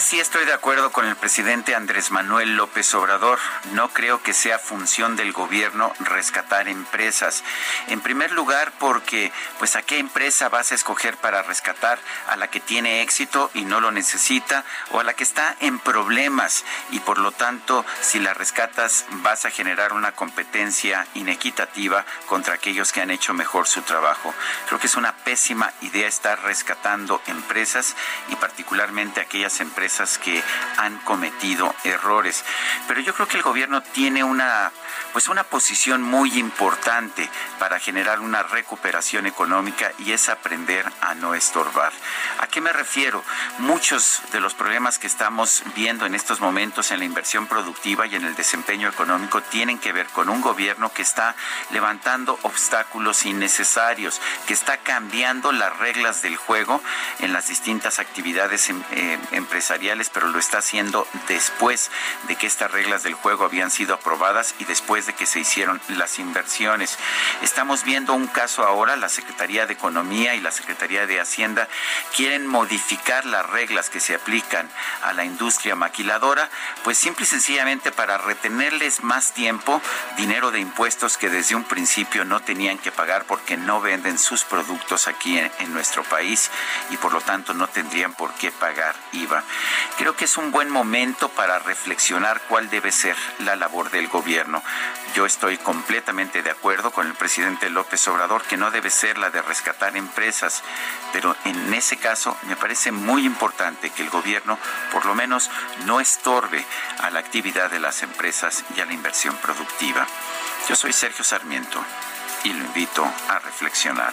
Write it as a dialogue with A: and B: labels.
A: Sí estoy de acuerdo con el presidente Andrés Manuel López Obrador. No creo que sea función del gobierno rescatar empresas. En primer lugar, porque pues a qué empresa vas a escoger para rescatar a la que tiene éxito y no lo necesita o a la que está en problemas y por lo tanto si la rescatas vas a generar una competencia inequitativa contra aquellos que han hecho mejor su trabajo. Creo que es una pésima idea estar rescatando empresas y particularmente aquellas empresas que han cometido errores. Pero yo creo que el gobierno tiene una pues una posición muy importante para generar una recuperación económica y es aprender a no estorbar. ¿A qué me refiero? Muchos de los problemas que estamos viendo en estos momentos en la inversión productiva y en el desempeño económico tienen que ver con un gobierno que está levantando obstáculos innecesarios, que está cambiando las reglas del juego en las distintas actividades em, eh, empresariales pero lo está haciendo después de que estas reglas del juego habían sido aprobadas y después de que se hicieron las inversiones. Estamos viendo un caso ahora, la Secretaría de Economía y la Secretaría de Hacienda quieren modificar las reglas que se aplican a la industria maquiladora, pues simple y sencillamente para retenerles más tiempo dinero de impuestos que desde un principio no tenían que pagar porque no venden sus productos aquí en, nuestro país y por lo tanto no tendrían por qué pagar IVA. Creo que es un buen momento para reflexionar cuál debe ser la labor del gobierno. Yo estoy completamente de acuerdo con el presidente López Obrador que no debe ser la de rescatar empresas, pero en ese caso me parece muy importante que el gobierno por lo menos no estorbe a la actividad de las empresas y a la inversión productiva. Yo soy Sergio Sarmiento y lo invito a reflexionar.